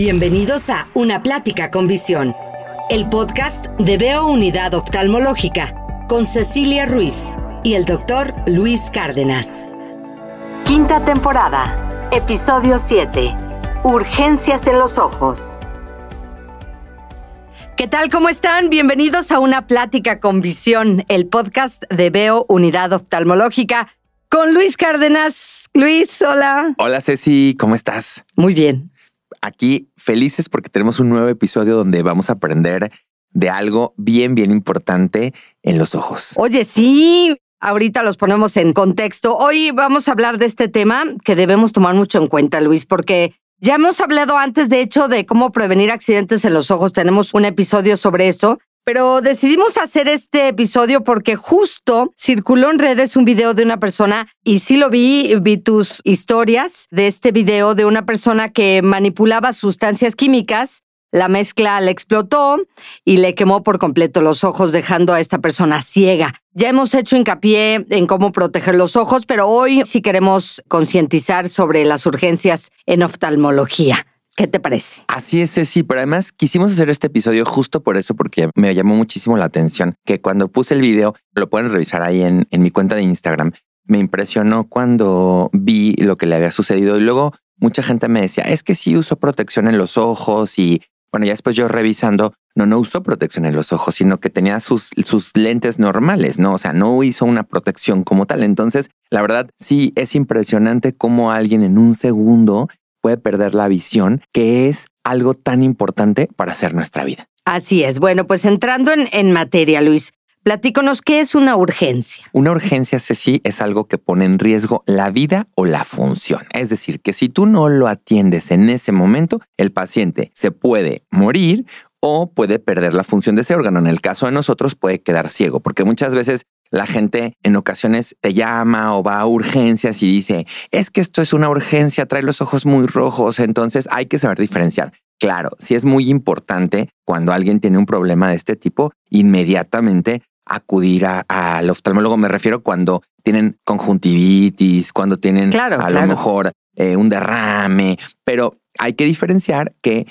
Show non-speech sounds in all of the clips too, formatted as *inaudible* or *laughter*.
Bienvenidos a Una Plática con Visión, el podcast de Veo Unidad Oftalmológica con Cecilia Ruiz y el doctor Luis Cárdenas. Quinta temporada, episodio 7. Urgencias en los ojos. ¿Qué tal? ¿Cómo están? Bienvenidos a Una Plática con Visión, el podcast de Veo Unidad Oftalmológica con Luis Cárdenas. Luis, hola. Hola Ceci, ¿cómo estás? Muy bien aquí felices porque tenemos un nuevo episodio donde vamos a aprender de algo bien, bien importante en los ojos. Oye, sí, ahorita los ponemos en contexto. Hoy vamos a hablar de este tema que debemos tomar mucho en cuenta, Luis, porque ya hemos hablado antes, de hecho, de cómo prevenir accidentes en los ojos. Tenemos un episodio sobre eso. Pero decidimos hacer este episodio porque justo circuló en redes un video de una persona y sí lo vi, vi tus historias de este video de una persona que manipulaba sustancias químicas. La mezcla le explotó y le quemó por completo los ojos, dejando a esta persona ciega. Ya hemos hecho hincapié en cómo proteger los ojos, pero hoy sí queremos concientizar sobre las urgencias en oftalmología. ¿Qué te parece? Así es, sí, pero además quisimos hacer este episodio justo por eso, porque me llamó muchísimo la atención que cuando puse el video, lo pueden revisar ahí en, en mi cuenta de Instagram, me impresionó cuando vi lo que le había sucedido y luego mucha gente me decía, es que sí uso protección en los ojos y bueno, ya después yo revisando, no, no usó protección en los ojos, sino que tenía sus, sus lentes normales, ¿no? O sea, no hizo una protección como tal. Entonces, la verdad, sí es impresionante cómo alguien en un segundo puede perder la visión, que es algo tan importante para hacer nuestra vida. Así es. Bueno, pues entrando en, en materia, Luis, platíconos qué es una urgencia. Una urgencia, Ceci, es algo que pone en riesgo la vida o la función. Es decir, que si tú no lo atiendes en ese momento, el paciente se puede morir o puede perder la función de ese órgano. En el caso de nosotros puede quedar ciego, porque muchas veces la gente en ocasiones te llama o va a urgencias y dice, es que esto es una urgencia, trae los ojos muy rojos, entonces hay que saber diferenciar. Claro, sí es muy importante cuando alguien tiene un problema de este tipo, inmediatamente acudir al oftalmólogo. Me refiero cuando tienen conjuntivitis, cuando tienen a lo mejor eh, un derrame, pero hay que diferenciar que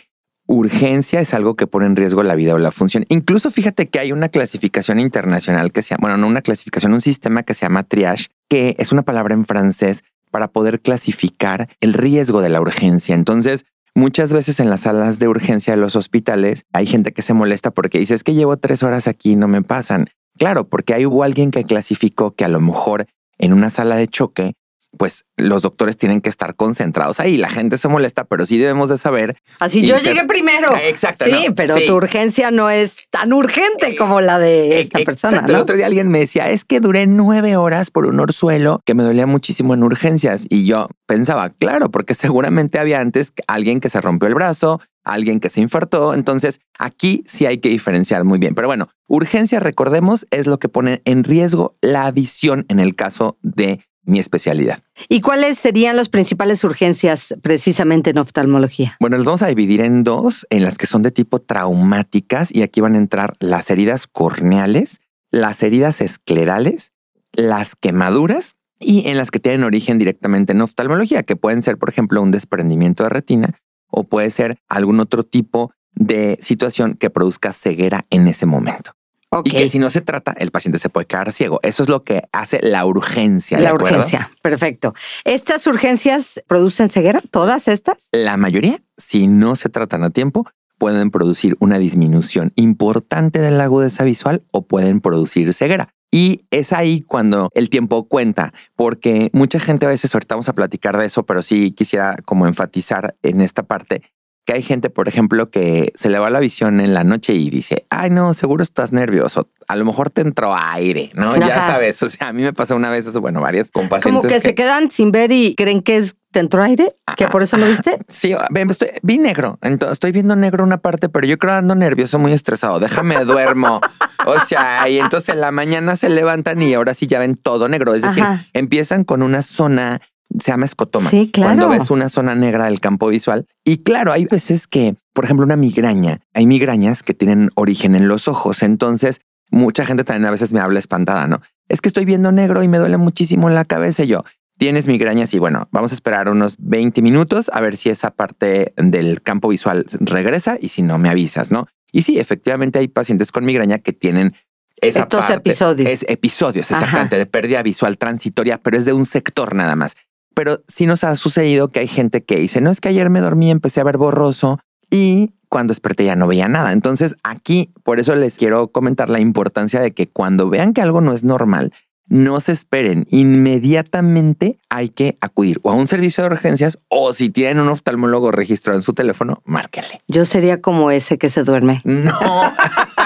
urgencia es algo que pone en riesgo la vida o la función. Incluso fíjate que hay una clasificación internacional que se llama, bueno, no una clasificación, un sistema que se llama triage, que es una palabra en francés para poder clasificar el riesgo de la urgencia. Entonces, muchas veces en las salas de urgencia de los hospitales hay gente que se molesta porque dice, es que llevo tres horas aquí y no me pasan. Claro, porque hay hubo alguien que clasificó que a lo mejor en una sala de choque pues los doctores tienen que estar concentrados ahí. La gente se molesta, pero sí debemos de saber. Así yo llegué primero. Exacto. Sí, pero tu urgencia no es tan urgente como la de esta persona. El otro día alguien me decía, es que duré nueve horas por un orzuelo que me dolía muchísimo en urgencias. Y yo pensaba, claro, porque seguramente había antes alguien que se rompió el brazo, alguien que se infartó. Entonces aquí sí hay que diferenciar muy bien. Pero bueno, urgencia, recordemos, es lo que pone en riesgo la visión en el caso de mi especialidad. ¿Y cuáles serían las principales urgencias precisamente en oftalmología? Bueno, las vamos a dividir en dos, en las que son de tipo traumáticas y aquí van a entrar las heridas corneales, las heridas esclerales, las quemaduras y en las que tienen origen directamente en oftalmología, que pueden ser, por ejemplo, un desprendimiento de retina o puede ser algún otro tipo de situación que produzca ceguera en ese momento. Y que si no se trata, el paciente se puede quedar ciego. Eso es lo que hace la urgencia. La urgencia, perfecto. ¿Estas urgencias producen ceguera? ¿Todas estas? La mayoría, si no se tratan a tiempo, pueden producir una disminución importante de la agudeza visual o pueden producir ceguera. Y es ahí cuando el tiempo cuenta, porque mucha gente a veces, ahorita vamos a platicar de eso, pero sí quisiera como enfatizar en esta parte que hay gente, por ejemplo, que se le va la visión en la noche y dice, ay, no, seguro estás nervioso. A lo mejor te entró aire, ¿no? Ya sabes. O sea, a mí me pasó una vez eso, bueno, varias con Como que, se quedan sin ver y creen que es te entró aire, que por eso lo viste. Sí, estoy, vi negro. Entonces, estoy viendo negro una parte, pero yo creo ando nervioso, muy estresado. Déjame duermo. o sea, y entonces en la mañana se levantan y ahora sí ya ven todo negro. Es decir, empiezan con una zona se llama escotoma. Sí, claro. Cuando ves una zona negra del campo visual. Y claro, hay veces que, por ejemplo, una migraña, hay migrañas que tienen origen en los ojos. Entonces, mucha gente también a veces me habla espantada, ¿no? Es que estoy viendo negro y me duele muchísimo la cabeza. Y yo, tienes migrañas y bueno, vamos a esperar unos 20 minutos a ver si esa parte del campo visual regresa y si no me avisas, ¿no? Y sí, efectivamente hay pacientes con migraña que tienen esa Estos episodios. Es episodios, exactamente, de pérdida visual transitoria, pero es de un sector nada más. Pero sí nos ha sucedido que hay gente que dice, no es que ayer me dormí, empecé a ver borroso y cuando desperté ya no veía nada. Entonces aquí, por eso les quiero comentar la importancia de que cuando vean que algo no es normal, no se esperen, inmediatamente hay que acudir o a un servicio de urgencias o si tienen un oftalmólogo registrado en su teléfono, márquenle. Yo sería como ese que se duerme. No. *laughs*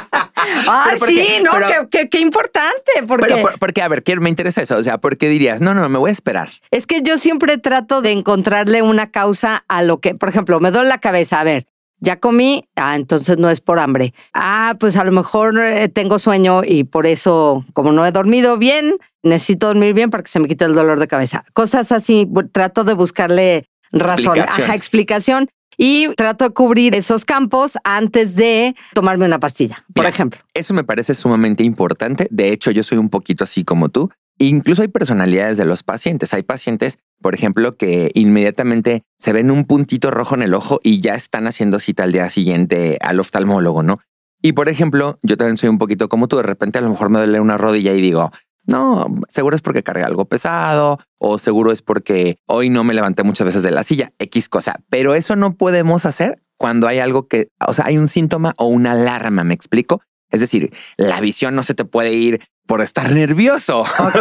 Ay, sí, no, qué, importante. Porque, porque, a ver, me interesa eso. O sea, ¿por qué dirías, no, no, me voy a esperar? Es que yo siempre trato de encontrarle una causa a lo que, por ejemplo, me duele la cabeza. A ver, ya comí, ah, entonces no es por hambre. Ah, pues a lo mejor eh, tengo sueño y por eso, como no he dormido bien, necesito dormir bien para que se me quite el dolor de cabeza. Cosas así, trato de buscarle razón, explicación. explicación y trato de cubrir esos campos antes de tomarme una pastilla, por ejemplo. Eso me parece sumamente importante. De hecho, yo soy un poquito así como tú. Incluso hay personalidades de los pacientes. Hay pacientes, por ejemplo, que inmediatamente se ven un puntito rojo en el ojo y ya están haciendo cita al día siguiente al oftalmólogo, ¿no? Y por ejemplo, yo también soy un poquito como tú. De repente a lo mejor me duele una rodilla y digo, no, seguro es porque cargué algo pesado o seguro es porque hoy no me levanté muchas veces de la silla, X cosa. Pero eso no podemos hacer cuando hay algo que, o sea, hay un síntoma o una alarma, ¿me explico? Es decir, la visión no se te puede ir por estar nervioso. *laughs*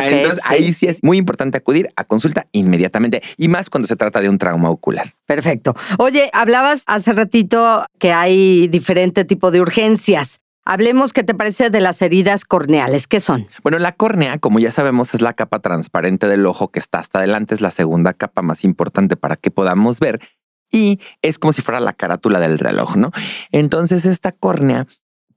entonces ahí sí es muy importante acudir a consulta inmediatamente y más cuando se trata de un trauma ocular. Perfecto. Oye, hablabas hace ratito que hay diferente tipo de urgencias. Hablemos, ¿qué te parece de las heridas corneales? ¿Qué son? Bueno, la córnea, como ya sabemos, es la capa transparente del ojo que está hasta adelante, es la segunda capa más importante para que podamos ver y es como si fuera la carátula del reloj, ¿no? Entonces, esta córnea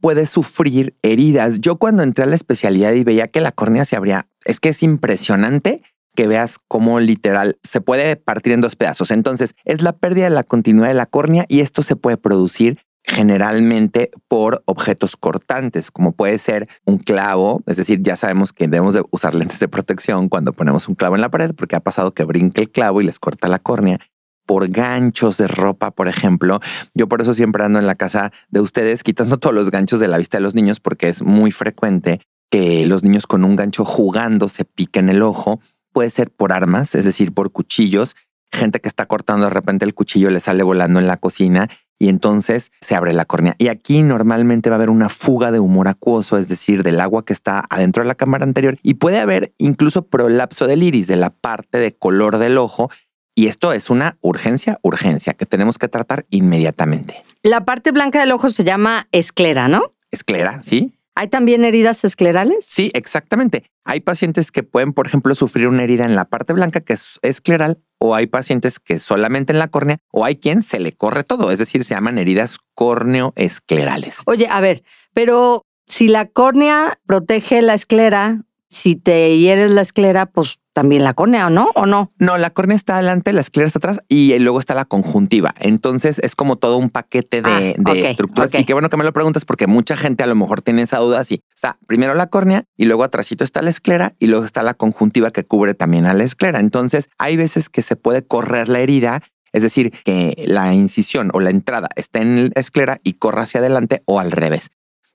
puede sufrir heridas. Yo cuando entré a la especialidad y veía que la córnea se abría, es que es impresionante que veas cómo literal se puede partir en dos pedazos. Entonces, es la pérdida de la continuidad de la córnea y esto se puede producir generalmente por objetos cortantes, como puede ser un clavo, es decir, ya sabemos que debemos de usar lentes de protección cuando ponemos un clavo en la pared, porque ha pasado que brinque el clavo y les corta la córnea, por ganchos de ropa, por ejemplo. Yo por eso siempre ando en la casa de ustedes quitando *laughs* todos los ganchos de la vista de los niños porque es muy frecuente que los niños con un gancho jugando se piquen el ojo. Puede ser por armas, es decir, por cuchillos. Gente que está cortando de repente el cuchillo le sale volando en la cocina y entonces se abre la córnea. Y aquí normalmente va a haber una fuga de humor acuoso, es decir, del agua que está adentro de la cámara anterior y puede haber incluso prolapso del iris, de la parte de color del ojo y esto es una urgencia, urgencia que tenemos que tratar inmediatamente. La parte blanca del ojo se llama esclera, ¿no? Esclera, sí. ¿Hay también heridas esclerales? Sí, exactamente. Hay pacientes que pueden, por ejemplo, sufrir una herida en la parte blanca que es escleral o hay pacientes que solamente en la córnea o hay quien se le corre todo, es decir, se llaman heridas córneo-esclerales. Oye, a ver, pero si la córnea protege la esclera, si te hieres la esclera, pues también la córnea, ¿o no? ¿O no? No, la córnea está adelante, la esclera está atrás y luego está la conjuntiva. Entonces es como todo un paquete de, ah, estructuras. Y qué bueno que me lo preguntas porque mucha gente a lo mejor tiene esa duda. Así está primero la córnea y luego atrásito está la esclera y luego está la conjuntiva que cubre también a la esclera. Entonces hay veces que se puede correr la herida es decir, que la incisión o la entrada está en la esclera y corra hacia adelante o al revés.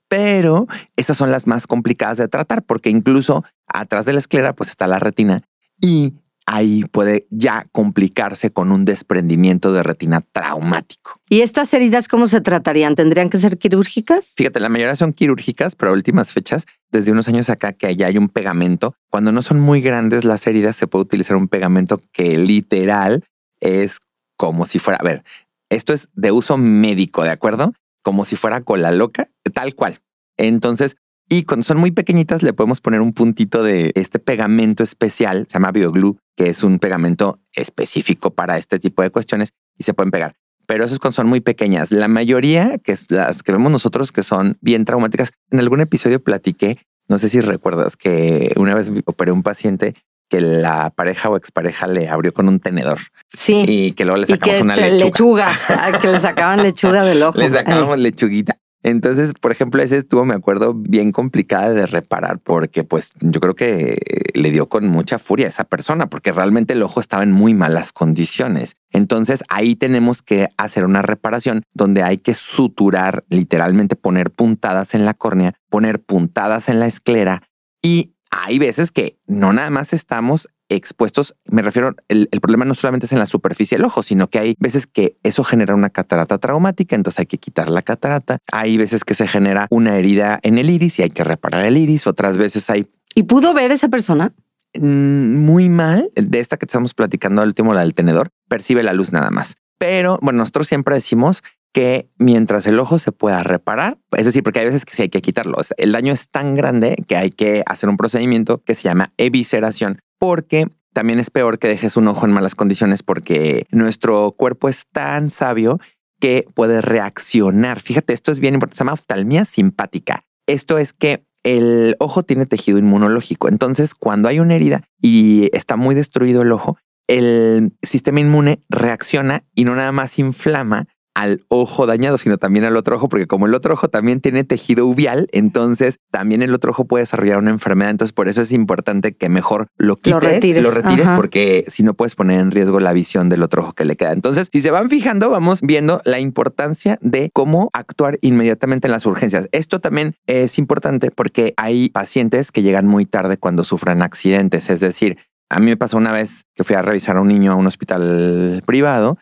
Pero esas son las más complicadas de tratar porque incluso atrás de la esclera pues está la retina y ahí puede ya complicarse con un desprendimiento de retina traumático. ¿Y estas heridas cómo se tratarían? ¿Tendrían que ser quirúrgicas? Fíjate, la mayoría son quirúrgicas, pero a últimas fechas, desde unos años acá que allá hay un pegamento. Cuando no son muy grandes las heridas, se puede utilizar un pegamento que literal es como si fuera, a ver, esto es de uso médico, ¿de acuerdo? Como si fuera cola loca, tal cual. Entonces, y cuando son muy pequeñitas, le podemos poner un puntito de este pegamento especial, se llama BioGlue, que es un pegamento específico para este tipo de cuestiones y se pueden pegar. Pero esos cuando son muy pequeñas. La mayoría, que es las que vemos nosotros, que son bien traumáticas. En algún episodio platiqué, no sé si recuerdas que una vez operé un paciente que la pareja o expareja le abrió con un tenedor. Sí. Y que luego le sacamos una lechuga. lechuga. *laughs* que le sacaban lechuga del ojo. Le sacábamos lechuguita. Entonces, por ejemplo, ese estuvo, me acuerdo, bien complicada de reparar porque pues yo creo que le dio con mucha furia a esa persona porque realmente el ojo estaba en muy malas condiciones. Entonces ahí tenemos que hacer una reparación donde hay que suturar, literalmente poner puntadas en la córnea, poner puntadas en la esclera y hay veces que no nada más estamos expuestos, me refiero, el, problema no solamente es en la superficie del ojo, sino que hay veces que eso genera una catarata traumática, entonces hay que quitar la catarata. Hay veces que se genera una herida en el iris y hay que reparar el iris. Otras veces hay... ¿Y pudo ver esa persona? Mm, muy mal. De esta que estamos platicando, el último, la del tenedor, percibe la luz nada más. Pero bueno, nosotros siempre decimos que mientras el ojo se pueda reparar, es decir, porque hay veces que sí hay que quitarlo. El daño es tan grande que hay que hacer un procedimiento que se llama evisceración, porque también es peor que dejes un ojo en malas condiciones porque nuestro cuerpo es tan sabio que puede reaccionar. Fíjate, esto es bien importante, se llama oftalmia simpática. Esto es que el ojo tiene tejido inmunológico. Entonces, cuando hay una herida y está muy destruido el ojo, el sistema inmune reacciona y no nada más inflama, al ojo dañado, sino también al otro ojo, porque como el otro ojo también tiene tejido uvial, entonces también el otro ojo puede desarrollar una enfermedad. Entonces, por eso es importante que mejor lo quites, lo retires, porque si no puedes poner en riesgo la visión del otro ojo que le queda. Entonces, si se van fijando, vamos viendo la importancia de cómo actuar inmediatamente en las urgencias. Esto también es importante porque hay pacientes que llegan muy tarde cuando sufran accidentes, es decir, a mí me pasó una vez que fui a revisar a un niño a un hospital privado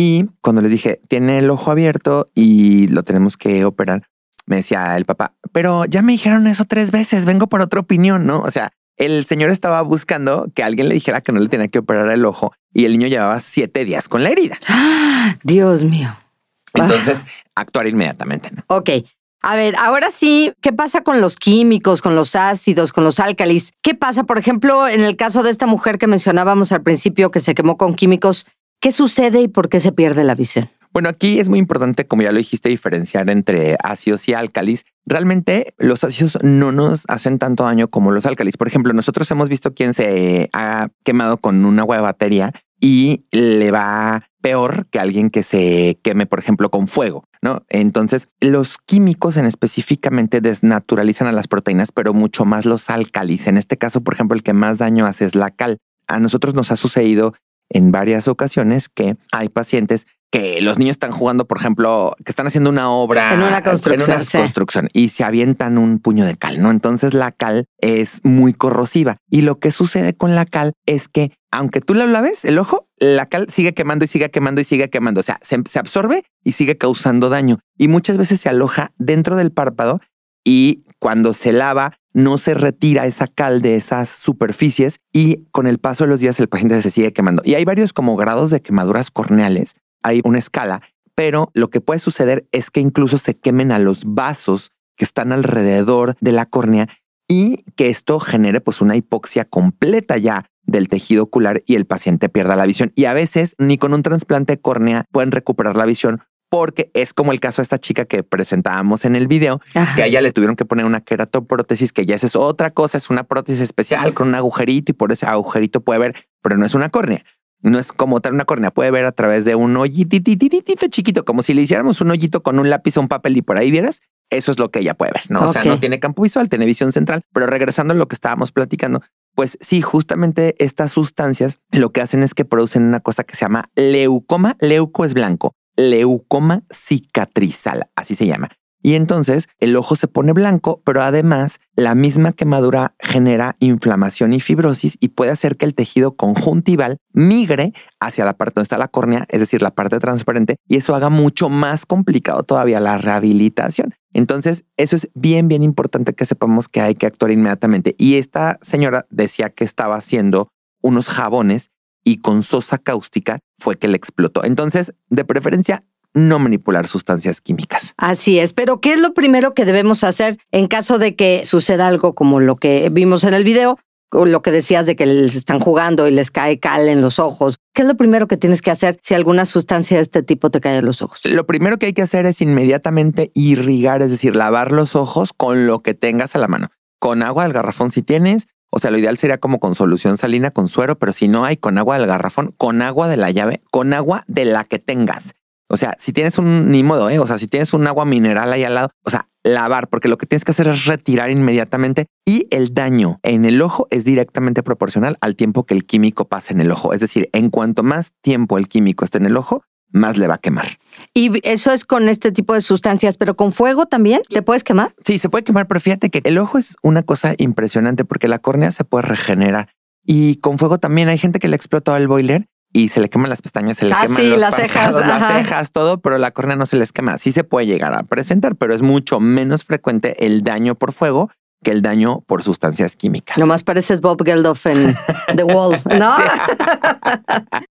y cuando les dije, tiene el ojo abierto y lo tenemos que operar, me decía el papá, pero ya me dijeron eso tres veces, vengo por otra opinión, ¿no? O sea, el señor estaba buscando que alguien le dijera que no le tenía que operar el ojo y el niño llevaba siete días con la herida. *gasps* Dios mío. Entonces, actuar inmediatamente. ¿no? Ok. A ver, ahora sí, ¿qué pasa con los químicos, con los ácidos, con los álcalis? ¿Qué pasa, por ejemplo, en el caso de esta mujer que mencionábamos al principio que se quemó con químicos? ¿Qué sucede y por qué se pierde la visión? Bueno, aquí es muy importante, como ya lo dijiste, diferenciar entre ácidos y álcalis. Realmente los ácidos no nos hacen tanto daño como los álcalis. Por ejemplo, nosotros hemos visto quien se ha quemado con un agua de batería y le va peor que alguien que se queme, por ejemplo, con fuego, ¿no? Entonces, los químicos en específicamente desnaturalizan a las proteínas, pero mucho más los álcalis. En este caso, por ejemplo, el que más daño hace es la cal. A nosotros nos ha sucedido en varias ocasiones que hay pacientes que los niños están jugando, por ejemplo, que están haciendo una obra en una construcción, y se avientan un puño de cal, ¿no? Entonces la cal es muy corrosiva. Y lo que sucede con la cal es que aunque tú la laves el ojo, la cal sigue quemando y sigue quemando y sigue quemando, o sea, se, se absorbe y sigue causando daño. Y muchas veces se aloja dentro del párpado y cuando se lava no se retira esa cal de esas superficies y con el paso de los días el paciente se sigue quemando. Y hay varios como grados de quemaduras corneales, hay una escala, pero lo que puede suceder es que incluso se quemen a los vasos que están alrededor de la córnea y que esto genere pues una hipoxia completa ya del tejido ocular y el paciente pierda la visión. Y a veces ni con un trasplante de córnea pueden recuperar la visión porque es como el caso de esta chica que presentábamos en el video, que a ella le tuvieron que poner una queratoprótesis, que ya es otra cosa, es una prótesis especial con un agujerito y por ese agujerito puede ver, pero no es una córnea. No es como tal una córnea, puede ver a través de un hoyito chiquito, como si le hiciéramos un hoyito con un lápiz o un papel y por ahí vieras. Eso es lo que ella puede ver, ¿no? O sea, no tiene campo visual, tiene visión central, pero regresando a lo que estábamos platicando, pues sí, justamente estas sustancias lo que hacen es que producen una cosa que se llama leucoma. Leuco es blanco leucoma cicatrizal, así se llama. Y entonces el ojo se pone blanco, pero además la misma quemadura genera inflamación y fibrosis y puede hacer que el tejido conjuntival migre hacia la parte donde está la córnea, es decir, la parte transparente, y eso haga mucho más complicado todavía la rehabilitación. Entonces, eso es bien, bien importante que sepamos que hay que actuar inmediatamente. Y esta señora decía que estaba haciendo unos jabones y con sosa cáustica fue que le explotó. Entonces, de preferencia, no manipular sustancias químicas. Así es, pero ¿qué es lo primero que debemos hacer en caso de que suceda algo como lo que vimos en el video? O lo que decías de que les están jugando y les cae cal en los ojos. ¿Qué es lo primero que tienes que hacer si alguna sustancia de este tipo te cae en los ojos? Lo primero que hay que hacer es inmediatamente irrigar, es decir, lavar los ojos con lo que tengas a la mano. Con agua del garrafón si tienes, o sea, lo ideal sería como con solución salina, con suero, pero si no hay con agua del garrafón, con agua de la llave, con agua de la que tengas. O sea, si tienes un, ni modo, ¿eh? o sea, si tienes un agua mineral ahí al lado, o sea, lavar, porque lo que tienes que hacer es retirar inmediatamente y el daño en el ojo es directamente proporcional al tiempo que el químico pasa en el ojo. Es decir, en cuanto más tiempo el químico esté en el ojo, más le va a quemar. Y eso es con este tipo de sustancias, pero con fuego también, ¿te puedes quemar? Sí, se puede quemar, pero fíjate que el ojo es una cosa impresionante porque la córnea se puede regenerar. Y con fuego también hay gente que le explotó el boiler y se le queman las pestañas, se le Ah, queman sí, los las cejas, las cejas, todo, pero la córnea no se les quema. Sí se puede llegar a presentar, pero es mucho menos frecuente el daño por fuego que el daño por sustancias químicas. Nomás pareces Bob Geldof en The Wall, ¿no? *laughs*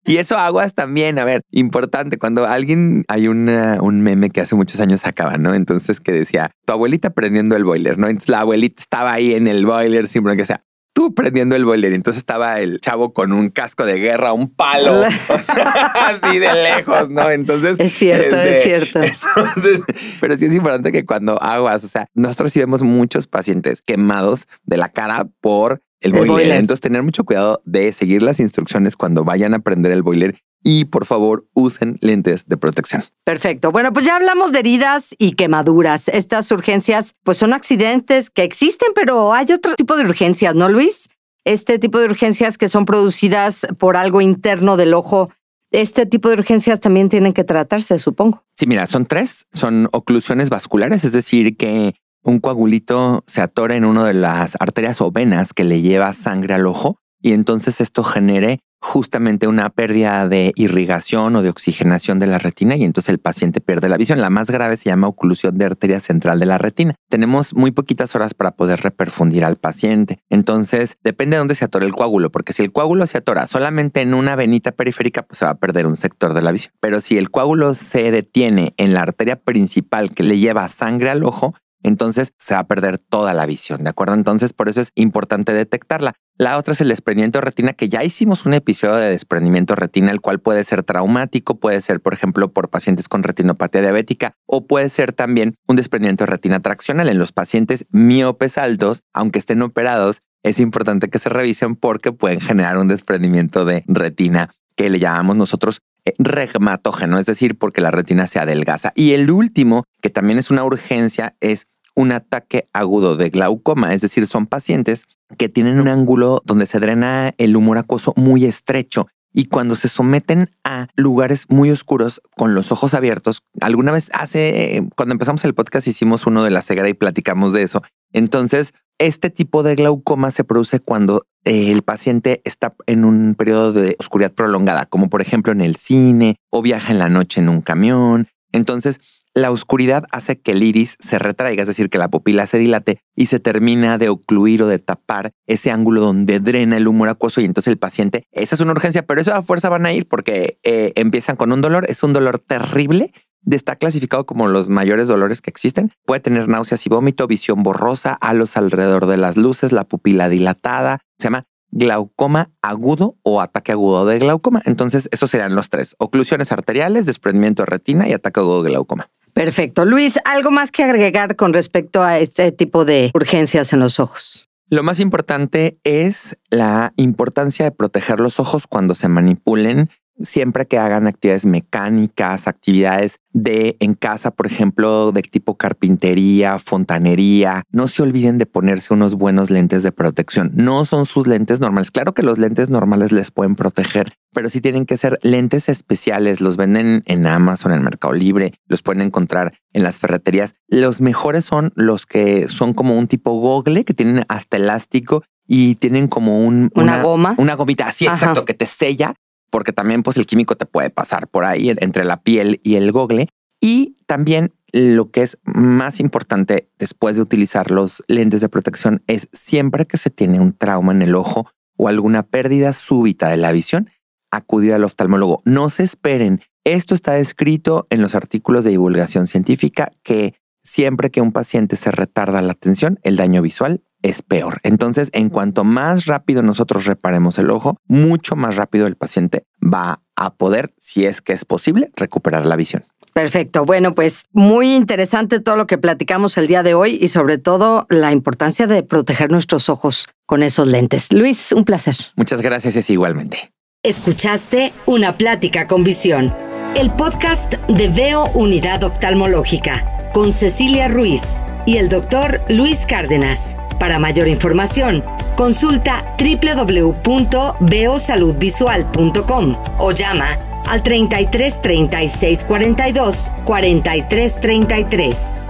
Y eso aguas también, a ver, importante, cuando alguien, hay una, un meme que hace muchos años sacaba, ¿no? Entonces que decía, tu abuelita prendiendo el boiler, ¿no? Entonces la abuelita estaba ahí en el boiler, siempre que sea, tú prendiendo el boiler. Entonces estaba el chavo con un casco de guerra, un palo, *laughs* así de lejos, ¿no? Entonces... Es cierto, este, es cierto. *laughs* Entonces, pero sí es importante que cuando aguas, o sea, nosotros sí vemos muchos pacientes quemados de la cara por el El boiler. boiler. Entonces, tener mucho cuidado de seguir las instrucciones cuando vayan a prender el boiler y por favor usen lentes de protección. Perfecto. Bueno, pues ya hablamos de heridas y quemaduras. Estas urgencias, pues son accidentes que existen, pero hay otro tipo de urgencias, ¿no, Luis? Este tipo de urgencias que son producidas por algo interno del ojo. Este tipo de urgencias también tienen que tratarse, supongo. Sí, mira, son tres, son oclusiones vasculares, es decir, que un coagulito se atora en una de las arterias o venas que le lleva sangre al ojo y entonces esto genere justamente una pérdida de irrigación o de oxigenación de la retina y entonces el paciente pierde la visión. La más grave se llama oclusión de arteria central de la retina. Tenemos muy poquitas horas para poder reperfundir al paciente. Entonces depende de dónde se atora el coágulo, porque si el coágulo se atora solamente en una venita periférica, pues se va a perder un sector de la visión. Pero si el coágulo se detiene en la arteria principal que le lleva sangre al ojo, entonces se va a perder toda la visión, ¿de acuerdo? Entonces por eso es importante detectarla. La otra es el desprendimiento de retina, que ya hicimos un episodio de desprendimiento de retina, el cual puede ser traumático, puede ser, por ejemplo, por pacientes con retinopatía diabética o puede ser también un desprendimiento de retina traccional en los pacientes miopes altos, aunque estén operados. Es importante que se revisen porque pueden generar un desprendimiento de retina que le llamamos nosotros eh, regmatógeno, es decir, porque la retina se adelgaza. Y el último, que también es una urgencia, es un ataque agudo de glaucoma, es decir, son pacientes que tienen un ángulo donde se drena el humor acuoso muy estrecho y cuando se someten a lugares muy oscuros con los ojos abiertos, alguna vez hace, cuando empezamos el podcast hicimos uno de la ceguera y platicamos de eso. Entonces, este tipo de glaucoma se produce cuando eh, el paciente está en un periodo de oscuridad prolongada, como por ejemplo en el cine o viaja en la noche en un camión. Entonces, la oscuridad hace que el iris se retraiga, es decir, que la pupila se dilate y se termina de ocluir o de tapar ese ángulo donde drena el humor acuoso y entonces el paciente, esa es una urgencia, pero eso a fuerza van a ir porque eh, empiezan con un dolor, es un dolor terrible, está clasificado como los mayores dolores que existen. Puede tener náuseas y vómito, visión borrosa, halos alrededor de las luces, la pupila dilatada. Se llama glaucoma agudo o ataque agudo de glaucoma. Entonces, esos serían los tres: oclusiones arteriales, desprendimiento de retina y ataque agudo de glaucoma. Perfecto. Luis, ¿algo más que agregar con respecto a este tipo de urgencias en los ojos? Lo más importante es la importancia de proteger los ojos cuando se manipulen siempre que hagan actividades mecánicas, actividades de en casa, por ejemplo, de tipo carpintería, fontanería, no se olviden de ponerse unos buenos lentes de protección. No son sus lentes normales. Claro que los lentes normales les pueden proteger, pero sí tienen que ser lentes especiales. Los venden en Amazon, en Mercado Libre, los pueden encontrar en las ferreterías. Los mejores son los que son como un tipo gogle que tienen hasta elástico y tienen como un, Una goma. Una gomita así, Ajá. exacto, que te sella porque también pues el químico te puede pasar por ahí en- entre la piel y el gogle. Y también lo que es más importante después de utilizar los lentes de protección es siempre que se tiene un trauma en el ojo o alguna pérdida súbita de la visión, acudir al oftalmólogo. No se esperen. Esto está descrito en los artículos de divulgación científica que siempre que un paciente se retarda la atención, el daño visual es peor. Entonces, en cuanto más rápido nosotros reparemos el ojo, mucho más rápido el paciente va a poder, si es que es posible, recuperar la visión. Perfecto. Bueno, pues muy interesante todo lo que platicamos el día de hoy y sobre todo la importancia de proteger nuestros ojos con esos lentes. Luis, un placer. Muchas gracias, es igualmente. Escuchaste una plática con visión. el podcast de Veo Unidad Oftalmológica con Cecilia Ruiz y el doctor Luis Cárdenas. Para mayor información, consulta www.veosaludvisual.com o llama al 33 36 42 43 33.